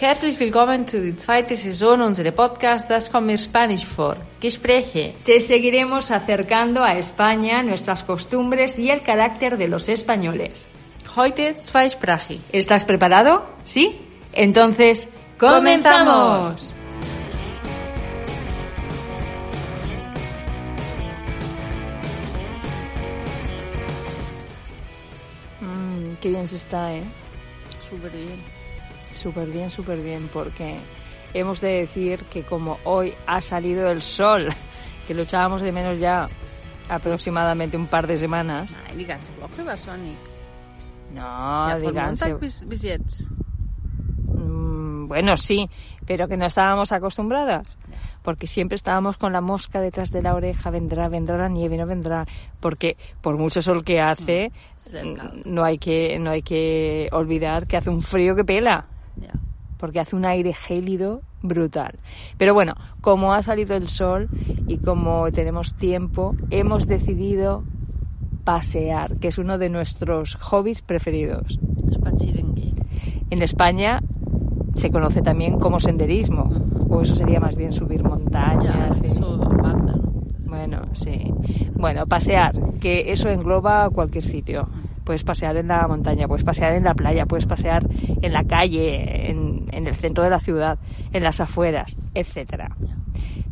Herzlich willkommen zu der zweiten Saison unseres Podcasts Das kommt mir Spanisch vor. Gespräche. Te seguiremos acercando a España, nuestras costumbres y el carácter de los españoles. Heute zweisprachig. ¿Estás preparado? ¿Sí? Entonces, ¡comenzamos! Mm, qué bien se está, ¿eh? Súper bien. Súper bien, súper bien, porque hemos de decir que como hoy ha salido el sol, que lo echábamos de menos ya aproximadamente un par de semanas. Nein, die ganze Woche war sonnig. No, ja, von diganse. Montag bis, bis jetzt. Mm, bueno, sí, pero que no estábamos acostumbradas. Porque siempre estábamos con la mosca detrás de la oreja, vendrá, vendrá la nieve, no vendrá. Porque por mucho sol que hace, mm, kalt. no hay que, no hay que olvidar que hace un frío que pela. Porque hace un aire gélido brutal. Pero bueno, como ha salido el sol y como tenemos tiempo, hemos decidido pasear, que es uno de nuestros hobbies preferidos. En España se conoce también como senderismo, o eso sería más bien subir montañas. das y- ist so wandern. Bueno, sí. Bueno, pasear, que eso engloba cualquier sitio. Puedes pasear en la montaña, puedes pasear en la playa, puedes pasear en la calle, en, en el centro de la ciudad, en las afueras, etcétera.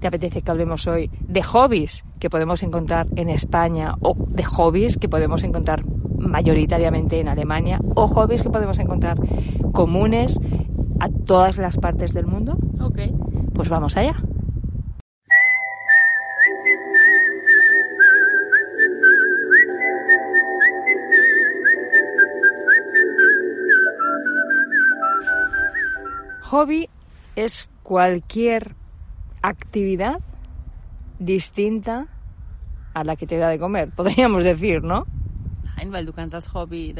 ¿Te apetece que hablemos hoy de hobbies que podemos encontrar en España o de hobbies que podemos encontrar mayoritariamente en Alemania o hobbies que podemos encontrar comunes a todas las partes del mundo? Okay. Pues vamos allá. Hobby es cualquier actividad distinta a la que te da de comer, podríamos decir, ¿no? Hobby.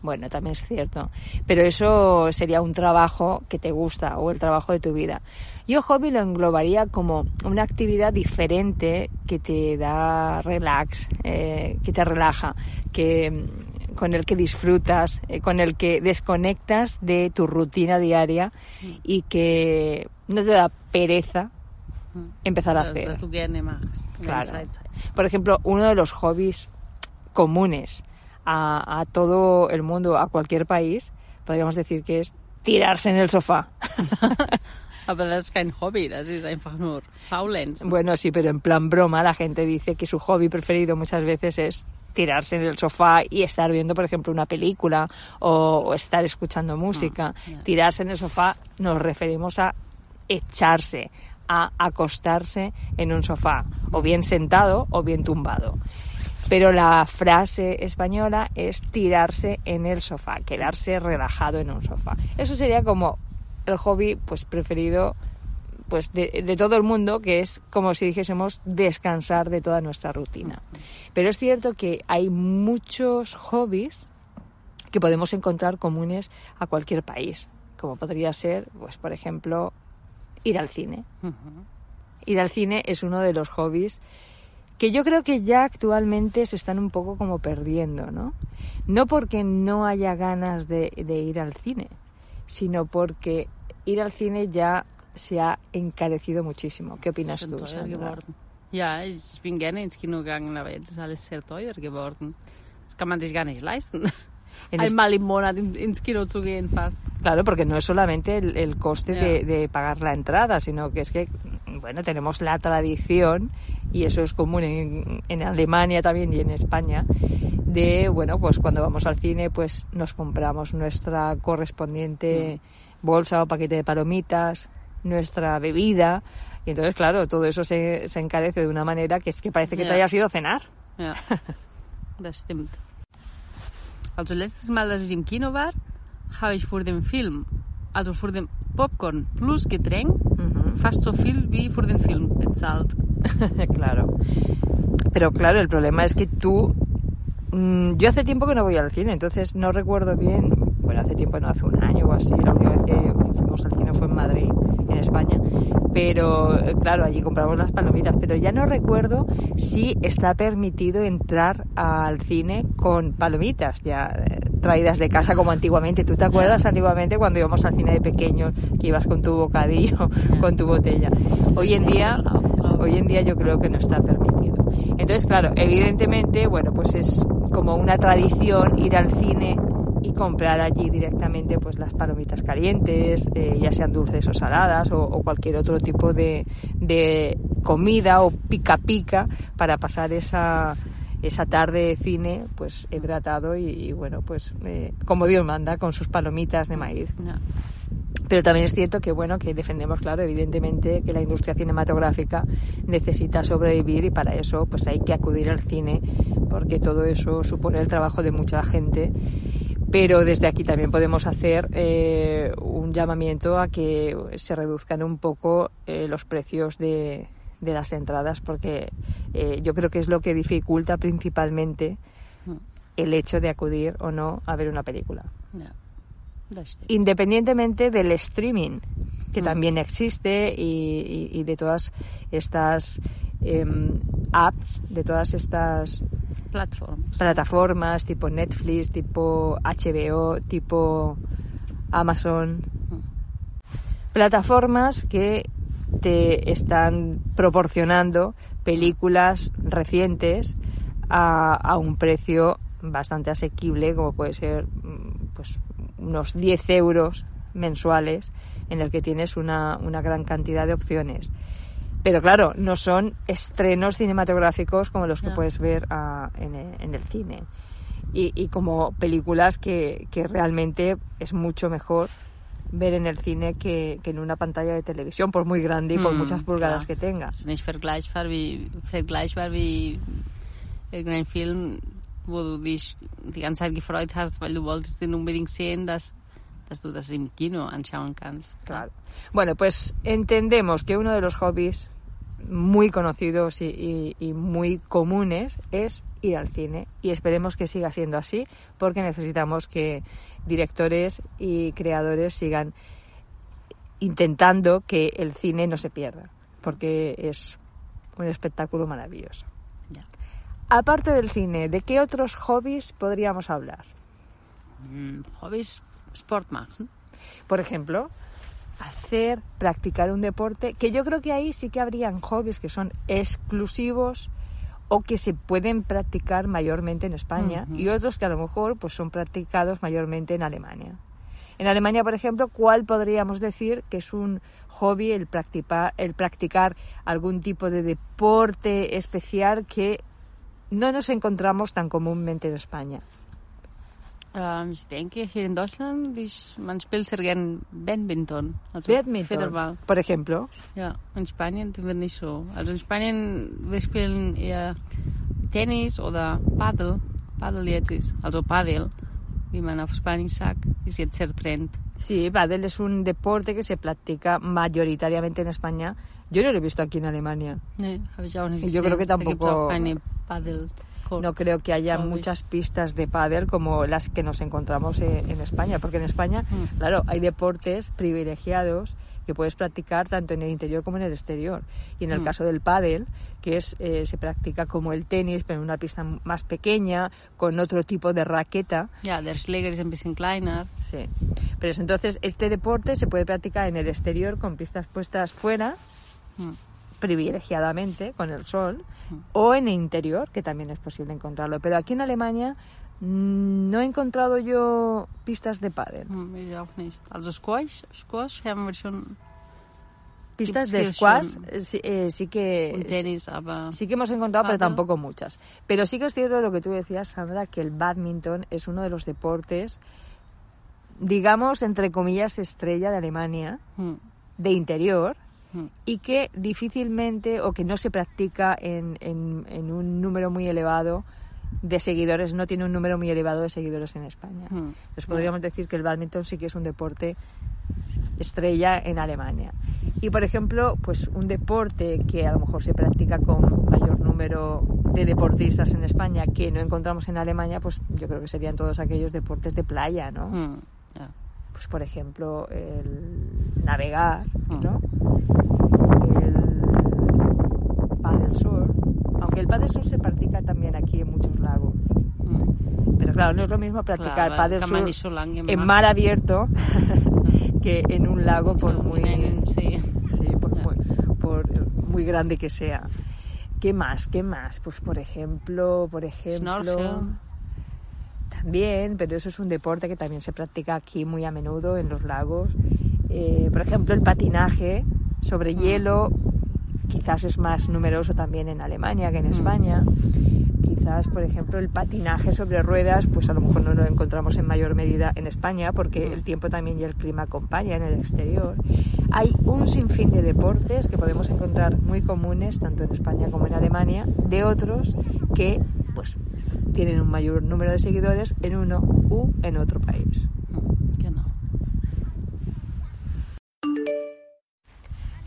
Bueno, también es cierto. Pero eso sería un trabajo que te gusta o el trabajo de tu vida. Yo hobby lo englobaría como una actividad diferente que te da relax, eh, que te relaja, que con el que disfrutas, eh, con el que desconectas de tu rutina diaria y que no te da pereza empezar a hacer. Claro. Por ejemplo, uno de los hobbies comunes a, a todo el mundo, a cualquier país, podríamos decir que es tirarse en el sofá. Aber das ist kein Hobby, das ist einfach nur Faulenzen. Bueno, sí, pero en plan broma, la gente dice que su hobby preferido muchas veces es tirarse en el sofá y estar viendo, por ejemplo, una película o, o estar escuchando música. ya. Tirarse en el sofá nos referimos a echarse, a acostarse en un sofá, o bien sentado o bien tumbado. Pero la frase española es tirarse en el sofá, quedarse relajado en un sofá. Eso sería como el hobby pues preferido pues de, de todo el mundo, que es como si dijésemos descansar de toda nuestra rutina. Pero es cierto que hay muchos hobbies que podemos encontrar comunes a cualquier país, como podría ser, pues por ejemplo, ir al cine. Ir al cine es uno de los hobbies que yo creo que ya actualmente se están un poco como perdiendo, ¿no? No porque no haya ganas de, de ir al cine, sino porque ir al cine ya se ha encarecido muchísimo. ¿Qué opinas tú, Sandra? Ja, ich bin gerne ins Kino gegangen, aber jetzt ist alles sehr teuer geworden. Das kann man sich gar nicht leisten. Einmal im Monat ins Kino zu gehen fast. Claro, porque no es solamente el, el coste Ya. de, de pagar la entrada, sino que es que, bueno, tenemos la tradición, y eso es común en, en Alemania también y en España, de, bueno, pues cuando vamos al cine, pues nos compramos nuestra correspondiente bolsa o paquete de palomitas, nuestra bebida, y entonces, claro, todo eso se, se encarece de una manera que es que parece que te Ya. hayas ido a cenar. Ja, das stimmt. Also letztes Mal, dass ich im Kino war, habe ich vor dem Film, also vor dem Popcorn plus Getränk, fast so viel wie vor dem Film bezahlt. claro. Pero claro, el problema es que tú... mm, yo hace tiempo que no voy al cine, entonces no recuerdo bien... Bueno, hace tiempo, no hace un año o así, la última vez que fuimos al cine fue en Madrid, en España. Pero eh, claro, allí compramos las palomitas, pero ya no recuerdo si está permitido entrar al cine con palomitas. Ya, eh, traídas de casa como antiguamente. ¿Tú te acuerdas antiguamente cuando íbamos al cine de pequeños que ibas con tu bocadillo, con tu botella? Hoy en día, hoy en día yo creo que no está permitido. Entonces, claro, evidentemente, bueno, pues es como una tradición ir al cine y comprar allí directamente pues las palomitas calientes, eh, ya sean dulces o saladas o, o cualquier otro tipo de, de, comida o pica pica para pasar esa, esa tarde de cine pues hidratado y, y bueno pues eh, como Dios manda con sus palomitas de maíz. Pero también es cierto que bueno que defendemos claro evidentemente que la industria cinematográfica necesita sobrevivir y para eso pues hay que acudir al cine porque todo eso supone el trabajo de mucha gente pero desde aquí también podemos hacer eh, un llamamiento a que se reduzcan un poco eh, los precios de, de, las entradas porque eh, yo creo que es lo que dificulta principalmente el hecho de acudir o no a ver una película. Independientemente del streaming, que mm. también existe, y, y, y, de todas estas eh, apps, de todas estas plataformas. plataformas tipo Netflix, tipo HBO, tipo Amazon. Mm. Plataformas que te están proporcionando películas recientes a, a un precio bastante asequible, como puede ser pues unos 10 euros mensuales, en el que tienes una, una gran cantidad de opciones. Pero claro, no son estrenos cinematográficos como los que no. puedes ver uh, en, en, el cine. Y, y como películas que, que, realmente es mucho mejor ver en el cine que, que, en una pantalla de televisión, por muy grande y por mm, muchas pulgadas clar. que tengas. Nicht vergleichbar wie, vergleichbar wie irgendein Film, wo du dich die ganze Zeit gefreut hast, weil du wolltest den unbedingt sehen, dass, dass du das im Kino anschauen kannst. Claro. Bueno, pues entendemos que uno de los hobbies muy conocidos y, y, y, muy comunes es ir al cine y esperemos que siga siendo así porque necesitamos que directores y creadores sigan intentando que el cine no se pierda porque es un espectáculo maravilloso. Ya. Aparte del cine, ¿de qué otros hobbies podríamos hablar? Mm, hobbies, sport machen. Por ejemplo, hacer, practicar un deporte, que yo creo que ahí sí que habrían hobbies que son exclusivos o que se pueden practicar mayormente en España uh -huh. y otros que a lo mejor pues son practicados mayormente en Alemania. En Alemania, por ejemplo, ¿cuál podríamos decir que es un hobby el practicar, el practicar algún tipo de deporte especial que no nos encontramos tan comúnmente en España? Ähm, ich denke, hier in Deutschland, ich, man spielt sehr gern Badminton. Also Badminton, Federball. por ejemplo. Ja, in Spanien sind wir nicht so. Also in Spanien, wir spielen eher Tennis oder Paddel. Paddel jetzt ist, also Paddel, wie man auf Spanisch sagt, ist jetzt sehr trend. Sí, Paddel es un deporte que se practica mayoritariamente en España. Yo no lo he visto aquí en Alemania. Nee, habe ich auch nicht y yo creo que tampoco... Paddel. No creo que haya muchas pistas de pádel como las que nos encontramos en, en España, porque en España, mm. claro, hay deportes privilegiados que puedes practicar tanto en el interior como en el exterior. Y en el mm. caso del pádel, que es eh, se practica como el tenis, pero en una pista más pequeña, con otro tipo de raqueta. Ja, der Schläger ist ein bisschen kleiner. Sí. Pero es, entonces este deporte se puede practicar en el exterior con pistas puestas fuera. Mm privilegiadamente con el sol o en el interior, que también es posible encontrarlo. Pero aquí en Alemania mm, no he encontrado yo pistas de pádel. Also Squash, Squash haben wir schon pistas de squash sí, eh, sí que tenis, aber sí que hemos encontrado, pero tampoco muchas. Pero sí que es cierto lo que tú decías, Sandra, que el badminton es uno de los deportes, digamos, entre comillas, estrella de Alemania, mm. de interior, y que difícilmente o que no se practica en, en, en, un número muy elevado de seguidores, no tiene un número muy elevado de seguidores en España. Entonces podríamos decir que el badminton sí que es un deporte estrella en Alemania. Y por ejemplo, pues un deporte que a lo mejor se practica con mayor número de deportistas en España que no encontramos en Alemania, pues yo creo que serían todos aquellos deportes de playa, ¿no? Mm. Yeah. Pues por ejemplo, el navegar, mm. ¿no? El paddle surf, aunque el paddle surf se practica también aquí en muchos lagos. Mm. Pero claro, no es lo mismo practicar Clar, paddle surf amb en mar. abierto que en un lago por muy, Sí. sí, por, muy, por muy grande que sea. ¿Qué más? ¿Qué más? Pues por ejemplo, por ejemplo, Snorkel. también, pero eso es un deporte que también se practica aquí muy a menudo en los lagos. Eh, por ejemplo, el patinaje sobre Mm. hielo quizás es más numeroso también en Alemania que en Mm. España. Quizás, por ejemplo, el patinaje sobre ruedas, pues a lo mejor no lo encontramos en mayor medida en España porque Mm. el tiempo también y el clima acompañan en el exterior. Hay un sinfín de deportes que podemos encontrar muy comunes tanto en España como en Alemania, de otros que pues tienen un mayor número de seguidores en uno u en otro país.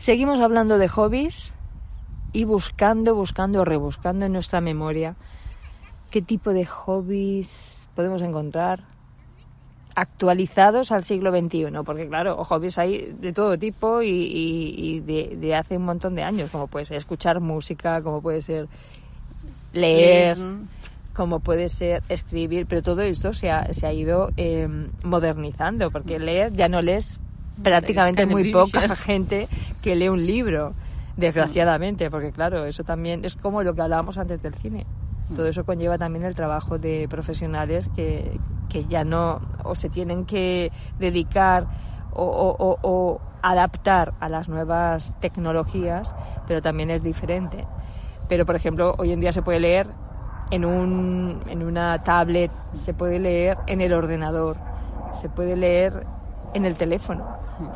Seguimos hablando de hobbies y buscando, buscando, rebuscando en nuestra memoria qué tipo de hobbies podemos encontrar actualizados al siglo XXI, porque claro, hobbies hay de todo tipo y, y- y de, de hace un montón de años, como puede ser escuchar música, como puede ser leer, como puede ser escribir, pero todo esto se ha, se ha ido eh, modernizando, porque leer ya no lees prácticamente muy poca gente que lee un libro, desgraciadamente, porque claro, eso también es como lo que hablábamos antes del cine. Todo eso conlleva también el trabajo de profesionales que, que ya no o se tienen que dedicar o, o- o- o adaptar a las nuevas tecnologías, pero también es diferente. Pero, por ejemplo, hoy en día se puede leer en, un, en una tablet, se puede leer en el ordenador, se puede leer en el teléfono,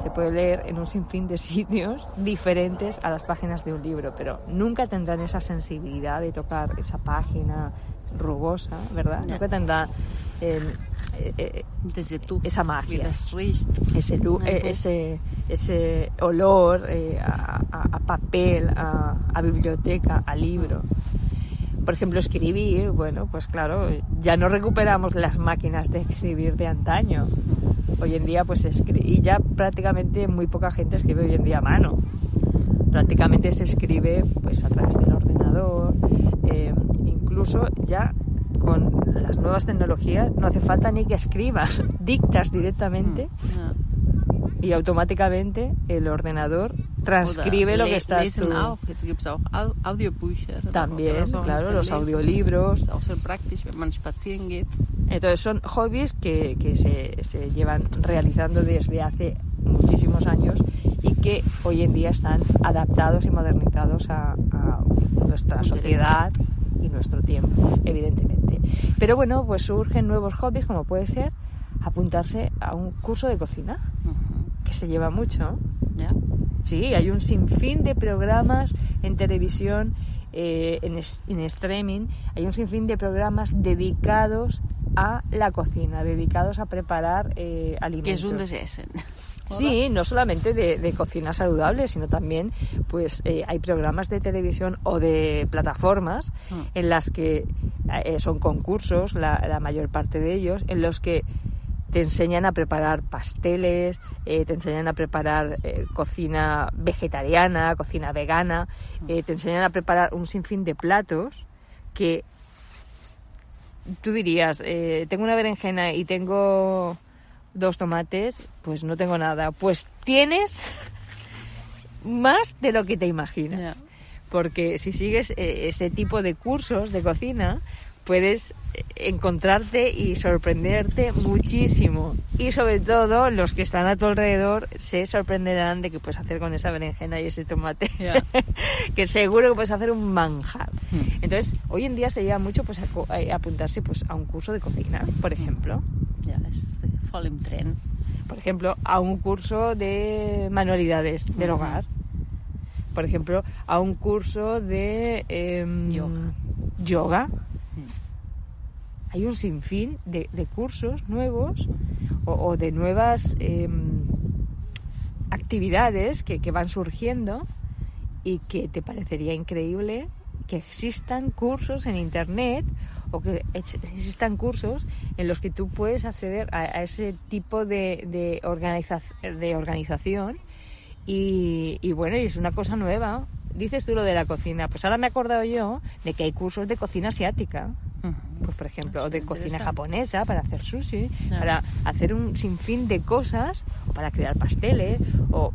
se puede leer en un sinfín de sitios diferentes a las páginas de un libro, pero nunca tendrán esa sensibilidad de tocar esa página rugosa, ¿verdad? Nunca tendrán eh, eh, eh, Desde tú. esa magia ese, eh, ese, ese olor eh, a papel, a, a biblioteca, a libro. Por ejemplo, escribir, bueno, pues claro, ya no recuperamos las máquinas de escribir de antaño. Hoy en día, pues escri- y ya prácticamente muy poca gente escribe hoy en día a mano. Prácticamente se escribe pues a través del ordenador, eh, incluso ya con las nuevas tecnologías no hace falta ni que escribas, dictas directamente Ja. y automáticamente el ordenador transcribe lo que estás tú. También, claro, los audiolibros. Entonces son hobbies que, que se, se llevan realizando desde hace muchísimos años y que hoy en día están adaptados y modernizados a, a nuestra sociedad y nuestro tiempo, evidentemente. Pero bueno, pues surgen nuevos hobbies como puede ser apuntarse a un curso de cocina, que se lleva mucho. Sí, hay un sinfín de programas en televisión, eh, en, es- en streaming, hay un sinfín de programas dedicados a la cocina, dedicados a preparar eh, Que alimentos. es un desessen. Sí, no solamente de, de cocina saludable, sino también pues eh, hay programas de televisión o de plataformas Mm. en las que eh, son concursos, la, la mayor parte de ellos, en los que te enseñan a preparar pasteles, eh, te enseñan a preparar eh, cocina vegetariana, cocina vegana, eh, te enseñan a preparar un sinfín de platos que tú dirías, eh, tengo una berenjena y tengo dos tomates, pues no tengo nada. Pues tienes más de lo que te imaginas. Porque si sigues ese tipo de cursos de cocina, puedes eh, encontrarte y sorprenderte muchísimo. Y sobre todo, los que están a tu alrededor se sorprenderán de qué puedes hacer con esa berenjena y ese tomate. Ya. que seguro que puedes hacer un manjar. Hmm. Entonces, hoy en día se lleva mucho pues, a, a apuntarse pues, a un curso de cocina, por ejemplo. Ja, ist äh, voll im Trend. Por ejemplo, a un curso de manualidades del Ujú. hogar. Por ejemplo, a un curso de em, Yoga. yoga. Hay un sinfín de, de cursos nuevos o, de nuevas em, actividades que, van surgiendo y que te parecería increíble que existan cursos en internet o que ex- existan cursos en los que tú puedes acceder a, a ese tipo de, de, organiza- de organización y, y bueno, y es una cosa nueva. Dices tú lo de la cocina, pues ahora me he acordado yo de que hay cursos de cocina asiática. Pues por ejemplo, o de cocina japonesa para hacer sushi, Ya. para hacer un sinfín de cosas, o para crear pasteles, o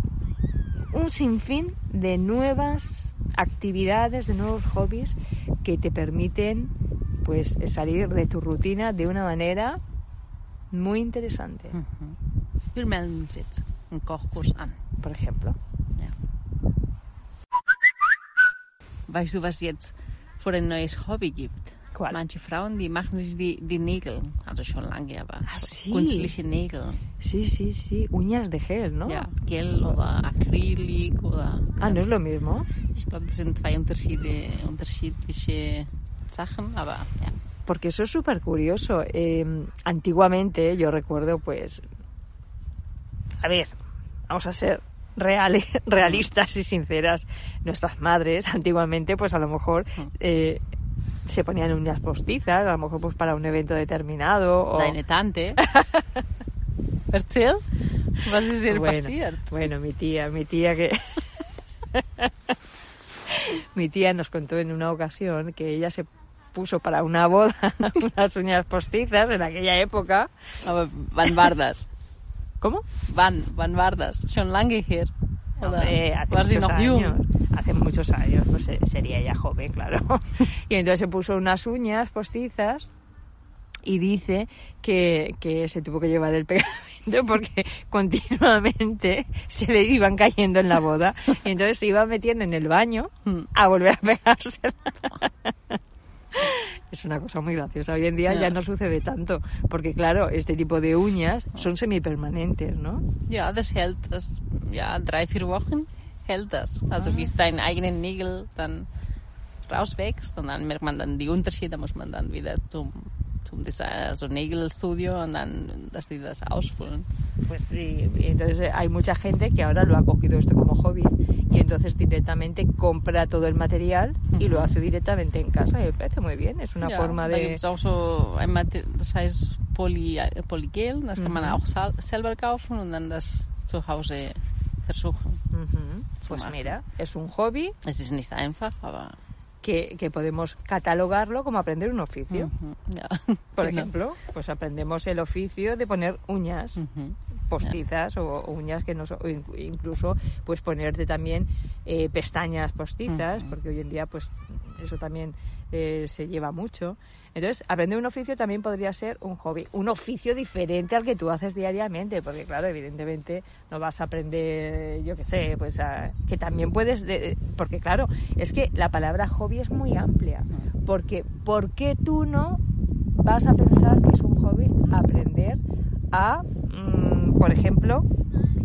un sinfín de nuevas actividades, de nuevos hobbies que te permiten pues salir de tu rutina de una manera muy interesante, por ejemplo. Weißt du, was jetzt für ein neues Hobby gibt? Qual? Manche Frauen, die machen sich die, die Nägel, also schon lange, aber Ah, sí. künstliche Nägel. Sí, sí, sí, uñas de gel, ¿no? Ja, Gel oder Acrylic oder... Ah, no es lo mismo. Ich glaube, das sind zwei Unterschiede, unterschiedliche Sachen, aber ja. Porque eso es súper curioso. Eh, antiguamente, yo recuerdo, pues. A ver, vamos a ser reales, realistas y sinceras. Nuestras madres, antiguamente, pues a lo mejor eh, se ponían uñas postizas, a lo mejor pues para un evento determinado. O... Deine Tante. Erzähl, was ist ihr bueno, bueno, mi tía, mi tía que. mi tía nos contó en una ocasión que ella se puso para una boda unas uñas postizas en aquella época. Aber wann war das? ¿Cómo? Wann? Wann war das? Schon lange her? Oder Hombre, hace muchos años. Hace muchos años, pues sería ella joven, claro. Y entonces se puso unas uñas postizas y dice que, que se tuvo que llevar el pegamento porque continuamente se le iban cayendo en la boda. Y entonces se iba metiendo en el baño a volver a pegarse. Es una cosa muy graciosa. Hoy en día Ya. ya no sucede tanto, porque claro, este tipo de uñas son semipermanentes, ¿no? Ja, das hält das, ja, drei, vier Wochen hält das. Also bis dein eigenen Nägel dann rauswächst und dann merkt man dann die Unterschiede, muss man dann wieder zum, zum Design, also Nägelstudio und dann, dass die das ausfüllen. Pues sí, entonces eh, hay mucha gente que ahora lo ha cogido esto como hobby y entonces directamente compra todo el material y lo hace directamente en casa y me parece muy bien, es una ja, forma da de... gibt's auch so ein Mate- das heißt Poly, Polygel, das kann man auch selber kaufen und dann das zu Hause versuchen. Ujú, zu Pues mira, es un hobby Es ist einfach, aber que, que podemos catalogarlo como aprender un oficio. Por ejemplo, pues aprendemos el oficio de poner uñas postizas o, o uñas que no o in- incluso pues ponerte también eh, pestañas postizas, porque hoy en día pues eso también eh, se lleva mucho. Entonces, aprender un oficio también podría ser un hobby, un oficio diferente al que tú haces diariamente, porque claro, evidentemente no vas a aprender, yo qué sé, pues a- que también puedes, de- porque claro, es que la palabra hobby es muy amplia, porque ¿por qué tú no vas a pensar que es un hobby aprender a, mm, por ejemplo,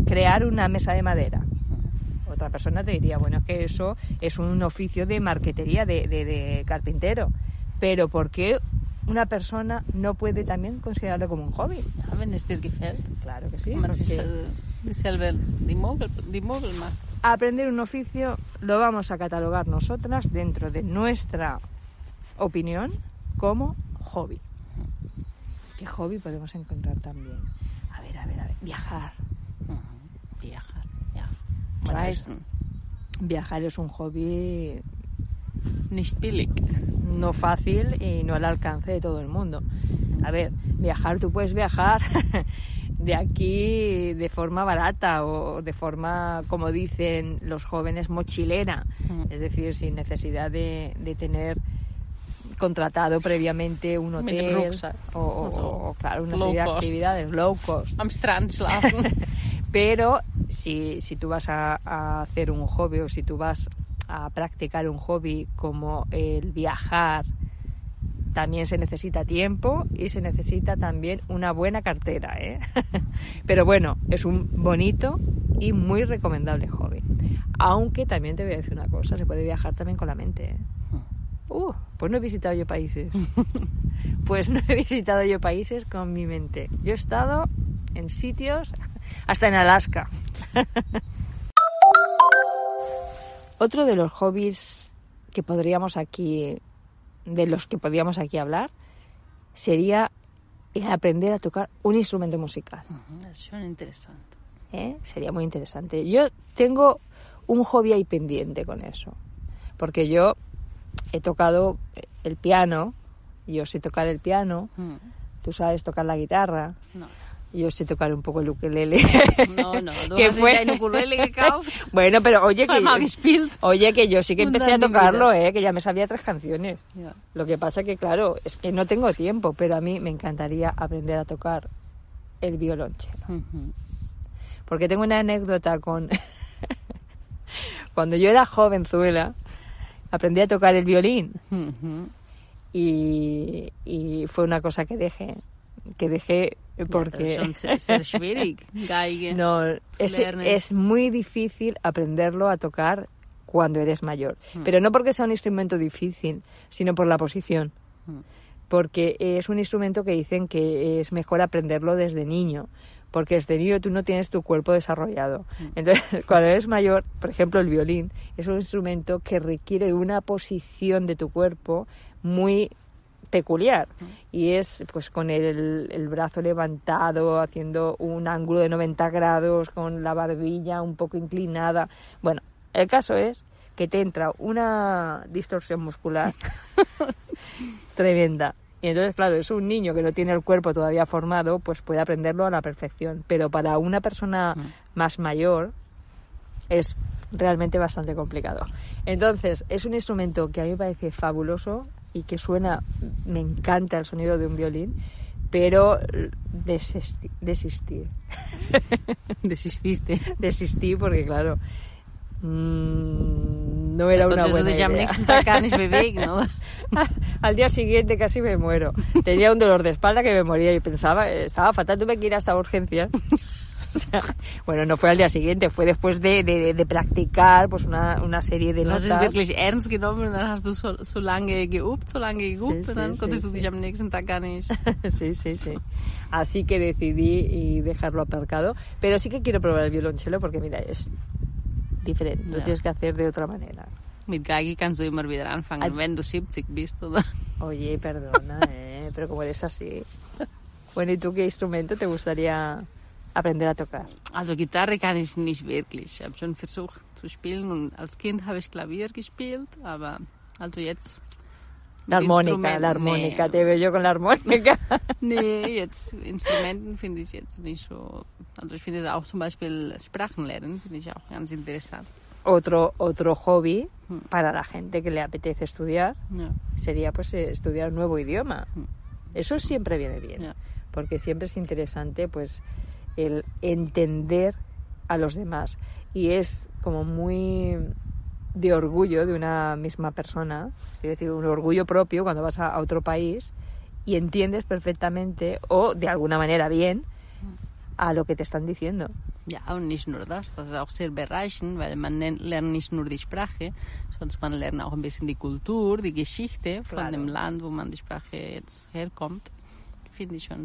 crear una mesa de madera? Otra persona te diría, bueno, es que eso es un oficio de marquetería, de, de- de carpintero. Pero ¿por qué una persona no puede también considerarlo como un hobby? Ja, wenn es. Claro que sí. Aprender un oficio lo vamos a catalogar nosotras dentro de nuestra opinión como hobby. ¿Qué hobby podemos encontrar también? A ver, a ver, a ver. Viajar. Reisen. Viajar es un hobby Nicht billig. no fácil y no al alcance de todo el mundo. A ver, viajar, tú puedes viajar de aquí de forma barata o de forma, como dicen los jóvenes, mochilera. Mm. Es decir, sin necesidad de, de tener contratado previamente un hotel o, o- Also, o, claro, una serie de actividades low cost. Pero si, si tú vas a, a hacer un hobby o si tú vas a practicar un hobby como el viajar, también se necesita tiempo y se necesita también una buena cartera. ¿eh? Pero bueno, es un bonito y muy recomendable hobby. Aunque también te voy a decir una cosa, se puede viajar también con la mente. ¿eh? Uh, pues no he visitado yo países. Pues no he visitado yo países con mi mente. Yo he estado en sitios, hasta en Alaska. Otro de los hobbies que podríamos aquí, de los que podríamos aquí hablar, sería el aprender a tocar un instrumento musical. Ist schon interessant. ¿eh? Sería muy interesante. Yo tengo un hobby ahí pendiente con eso, porque yo he tocado el piano Yo sé tocar el piano, Mm. tú sabes tocar la guitarra, No. Yo sé tocar un poco el ukelele. No, no, ¿Qué fue? eine Ukulele bueno, pero oye que, oye que yo sí que empecé a tocarlo, eh, que ya me sabía tres canciones. Lo que pasa que, claro, es que no tengo tiempo, pero a mí me encantaría aprender a tocar el violonchelo. Porque tengo una anécdota con... Cuando yo era jovenzuela, aprendí a tocar el violín y, y fue una cosa que dejé, que dejé porque... No, es, muy difícil aprenderlo a tocar cuando eres mayor. Hmm. Pero no porque sea un instrumento difícil, sino por la posición. Mm. Porque es un instrumento que dicen que es mejor aprenderlo desde niño. Porque desde niño tú no tienes tu cuerpo desarrollado. Hmm. Entonces, cuando eres mayor, por ejemplo, el violín es un instrumento que requiere de una posición de tu cuerpo muy peculiar. Y es pues con el, el brazo levantado haciendo un ángulo de 90 grados con la barbilla un poco inclinada. Bueno el caso es que te entra una distorsión muscular tremenda. Y entonces claro es un niño que no tiene el cuerpo todavía formado pues puede aprenderlo a la perfección. Pero para una persona más mayor es realmente bastante complicado. Entonces, es un instrumento que a mí me parece fabuloso y que suena, me encanta el sonido de un violín, pero desesti- desistí. Desististe. Desistí porque, claro, mm, no era una buena idea. oder? Al día siguiente casi me muero. Tenía un dolor de espalda que me moría y pensaba, estaba fatal, tuve que ir hasta urgencias. O sea, bueno, no fue al día siguiente, fue después de, de- de practicar pues una, una serie de Du hast es notas. wirklich ernst genommen und dann hast du so, so lange geübt, so lange geübt Sí, und dann sí, konntest sí, du dich sí. am nächsten Tag gar nicht. sí, sí, sí. Así que decidí y dejarlo aparcado. Pero sí que quiero probar el violonchelo porque, mira, es diferente. Lo tienes que hacer de otra manera. Mit Geige kannst du immer wieder anfangen, wenn du 70 bist, oder? Oye, perdona, ¿eh? Pero como eres así. Bueno, ¿y tú qué instrumento te gustaría aprender a tocar? Also Gitarre kann ich nicht wirklich. Ich habe schon versucht zu spielen und als Kind habe ich Klavier gespielt, aber also jetzt La armónica, la armónica. Nee, Te veo yo con la armónica. nee, jetzt Instrumenten finde ich jetzt nicht so. Also ich finde auch zum Beispiel Sprachen lernen, finde ich auch ganz interessant. otro, otro hobby Hmm. para la gente que le apetece estudiar Ja. sería pues eh, estudiar un nuevo idioma. Mm. Eso siempre viene bien, Ja. porque siempre es interesante pues el entender a los demás y es como muy de orgullo de una misma persona, es decir, un orgullo propio cuando vas a, otro país y entiendes perfectamente o de alguna manera bien a lo que te están diciendo. Ja, und nicht nur das, das ist auch sehr bereichend, weil man lernt nicht nur die Sprache, sondern man lernt auch ein bisschen die Kultur, die Geschichte von Claro. dem Land, wo man die Sprache jetzt herkommt.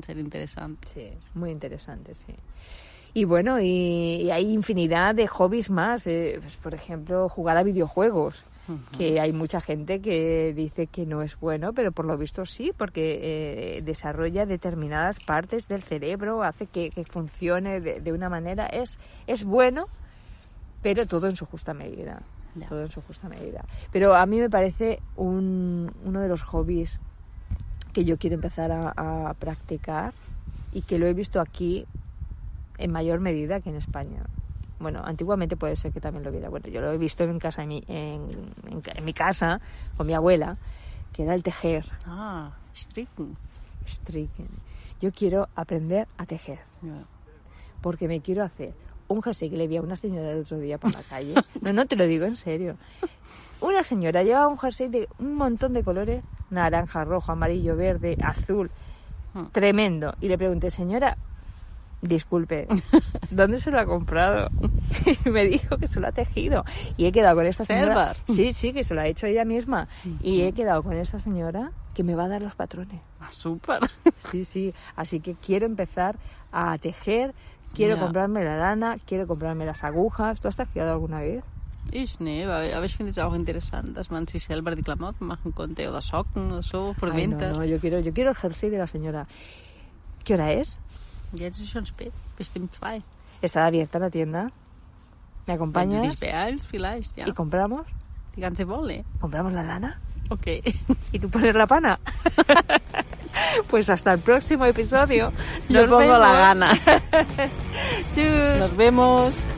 Sehr interessant. Sí, muy interesante, sí. Y bueno, y, y hay infinidad de hobbies más. eh, pues, por ejemplo, jugar a videojuegos. Que hay mucha gente que dice que no es bueno, pero por lo visto sí, porque eh, desarrolla determinadas partes del cerebro, hace que, que funcione de, de una manera. Es, es bueno, pero todo en su justa medida. Ya. Todo en su justa medida. Pero a mí me parece un, uno de los hobbies que yo quiero empezar a, a practicar y que lo he visto aquí en mayor medida que en España. Bueno, antiguamente puede ser que también lo viera. Bueno, yo lo he visto en casa, en mi, en, en en mi casa, con mi abuela, que era el tejer, Ah, stricken. stricken. Yo quiero aprender a tejer, Ja. porque me quiero hacer un jersey que le vi a una señora el otro día por la calle. No, no, te lo digo en serio. Una señora llevaba un jersey de un montón de colores, naranja, rojo, amarillo, verde, azul, Hmm. tremendo. Y le pregunté, señora, disculpe, ¿dónde se lo ha comprado? Y me dijo que se lo ha tejido. Y he quedado con esta señora. Sí, sí, que se lo ha hecho ella misma. Y he quedado con esta señora que me va a dar los patrones. Ah, super. Sí, sí. Así que quiero empezar a tejer, quiero comprarme la lana, quiero comprarme las agujas. ¿Tú has tejido alguna vez? Ich, nee, aber, ich finde es auch interessant, dass man sich selber die Klamotten machen konnte oder Socken oder so für Ay, no, Winter. no, yo quiero, yo quiero el jersey de la señora. ¿Qué hora es? Jetzt ist schon spät, bestimmt zwei. ¿Está abierta la tienda? ¿Me Wenn du acompañas? dich beeilst, vielleicht, ja. ¿Y compramos? Die ganze Wolle. ¿Compramos la lana? Ok. ¿Y tú pones la pana? pues hasta el próximo episodio. Yo pongo la gana. Nos vemos.